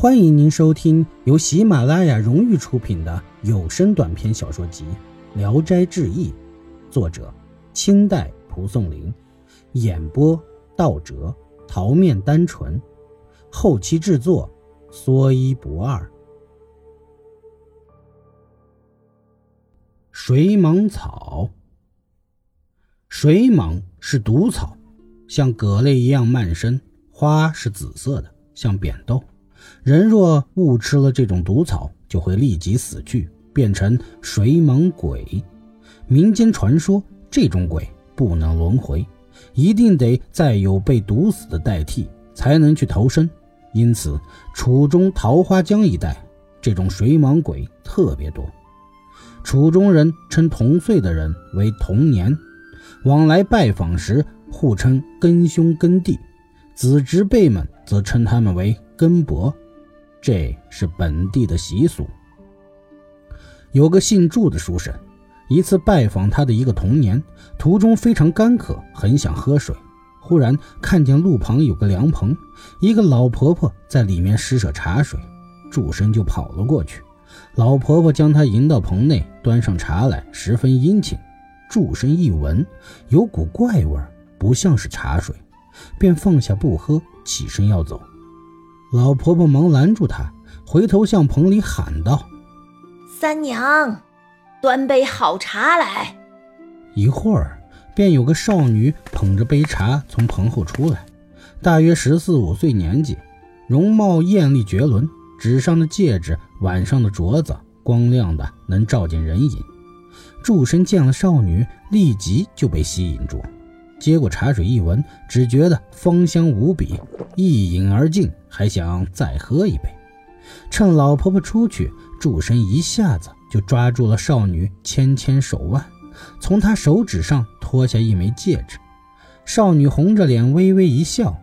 欢迎您收听由喜马拉雅荣誉出品的有声短篇小说集《聊斋志异》，作者清代蒲松龄，演播道哲、桃面单纯，后期制作说一不二。水蟒草，水蟒是毒草，像葛类一样蔓生，花是紫色的，像扁豆。人若误吃了这种毒草，就会立即死去，变成水蟒鬼。民间传说，这种鬼不能轮回，一定得再有被毒死的代替，才能去投生。因此，楚中桃花江一带这种水蟒鬼特别多。楚中人称同岁的人为同年，往来拜访时互称根兄根弟，子侄辈们则称他们为根伯。这是本地的习俗。有个姓祝的书生，一次拜访他的一个童年，途中非常干渴，很想喝水。忽然看见路旁有个凉棚，一个老婆婆在里面施舍茶水，祝生就跑了过去。老婆婆将他迎到棚内，端上茶来，十分殷勤。祝生一闻，有股怪味，不像是茶水，便放下不喝，起身要走。老婆婆忙拦住他，回头向棚里喊道：“三娘，端杯好茶来。”一会儿，便有个少女捧着杯茶从棚后出来，大约十四五岁年纪，容貌艳丽绝伦，指上的戒指、腕上的镯子光亮的能照见人影。祝生见了少女，立即就被吸引住。接过茶水一闻，只觉得芳香无比，一饮而尽，还想再喝一杯。趁老婆婆出去，祝生一下子就抓住了少女纤纤手腕，从她手指上脱下一枚戒指。少女红着脸微微一笑，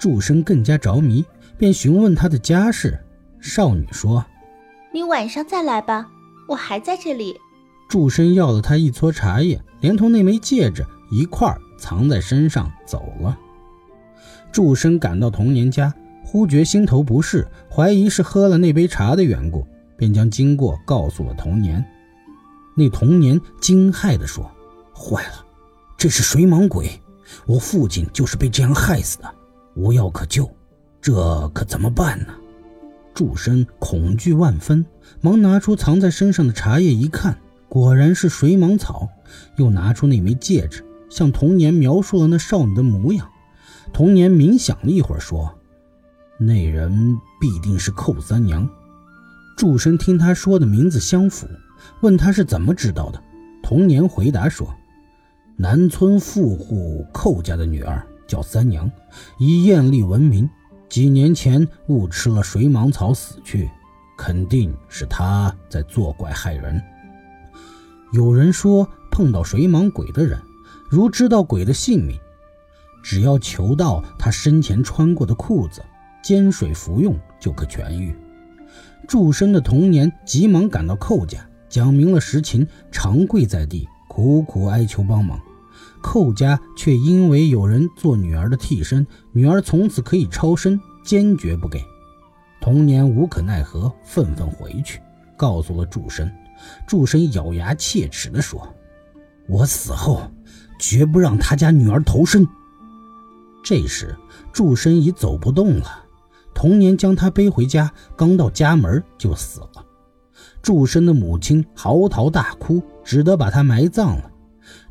祝生更加着迷，便询问她的家事。少女说：“你晚上再来吧，我还在这里。”祝生要了她一撮茶叶，连同那枚戒指一块儿。藏在身上走了。祝生赶到童年家，忽觉心头不适，怀疑是喝了那杯茶的缘故，便将经过告诉了童年。那童年惊骇地说：“坏了，这是水蟒鬼！我父亲就是被这样害死的，无药可救，这可怎么办呢？”祝生恐惧万分，忙拿出藏在身上的茶叶一看，果然是水蟒草，又拿出那枚戒指。向童年描述了那少女的模样，童年冥想了一会儿，说：“那人必定是寇三娘。”祝生听他说的名字相符，问他是怎么知道的。童年回答说：“南村富户寇家的女儿叫三娘，以艳丽闻名，几年前误吃了水蟒草死去，肯定是她在作怪害人。”有人说，碰到水蟒鬼的人。如知道鬼的姓名，只要求到他生前穿过的裤子，煎水服用就可痊愈。祝生的童年急忙赶到寇家，讲明了实情，长跪在地，苦苦哀求帮忙。寇家却因为有人做女儿的替身，女儿从此可以超生，坚决不给。童年无可奈何，愤愤回去，告诉了祝生。祝生咬牙切齿地说：“我死后。”绝不让他家女儿投生。这时，祝生已走不动了。童年将他背回家，刚到家门就死了。祝生的母亲嚎啕大哭，只得把他埋葬了。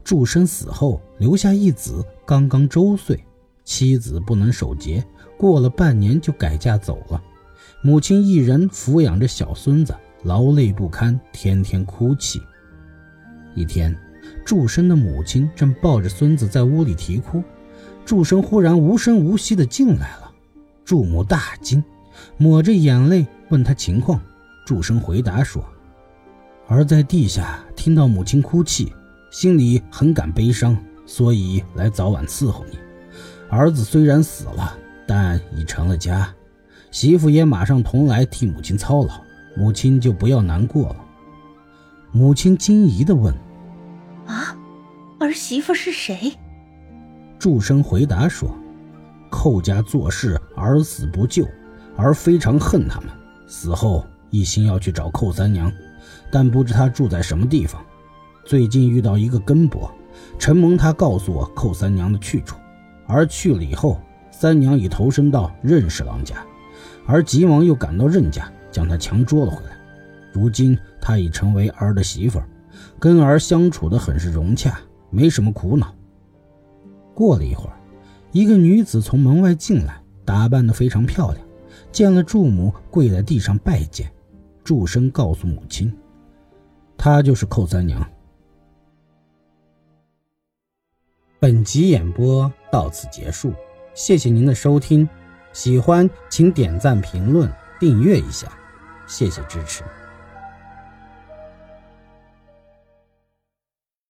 祝生死后留下一子，刚刚周岁，妻子不能守节，过了半年就改嫁走了。母亲一人抚养着小孙子，劳累不堪，天天哭泣。一天。祝生的母亲正抱着孙子在屋里啼哭，祝生忽然无声无息地进来了。祝母大惊，抹着眼泪问他情况。祝生回答说：“儿在地下听到母亲哭泣，心里很感悲伤，所以来早晚伺候你。儿子虽然死了，但已成了家，媳妇也马上同来替母亲操劳，母亲就不要难过了。”母亲惊疑地问。啊，儿媳妇是谁？祝生回答说：“寇家做事，儿死不救，而非常恨他们。死后一心要去找寇三娘，但不知她住在什么地方。最近遇到一个根伯，承蒙他告诉我寇三娘的去处，而去了以后，三娘已投身到任氏郎家，而急忙又赶到任家，将她强捉了回来。如今她已成为儿的媳妇，跟儿相处的很是融洽，没什么苦恼。过了一会儿，一个女子从门外进来，打扮得非常漂亮。见了祝母，跪在地上拜见。祝生告诉母亲，她就是寇三娘。本集演播到此结束，谢谢您的收听。喜欢请点赞、评论、订阅一下，谢谢支持。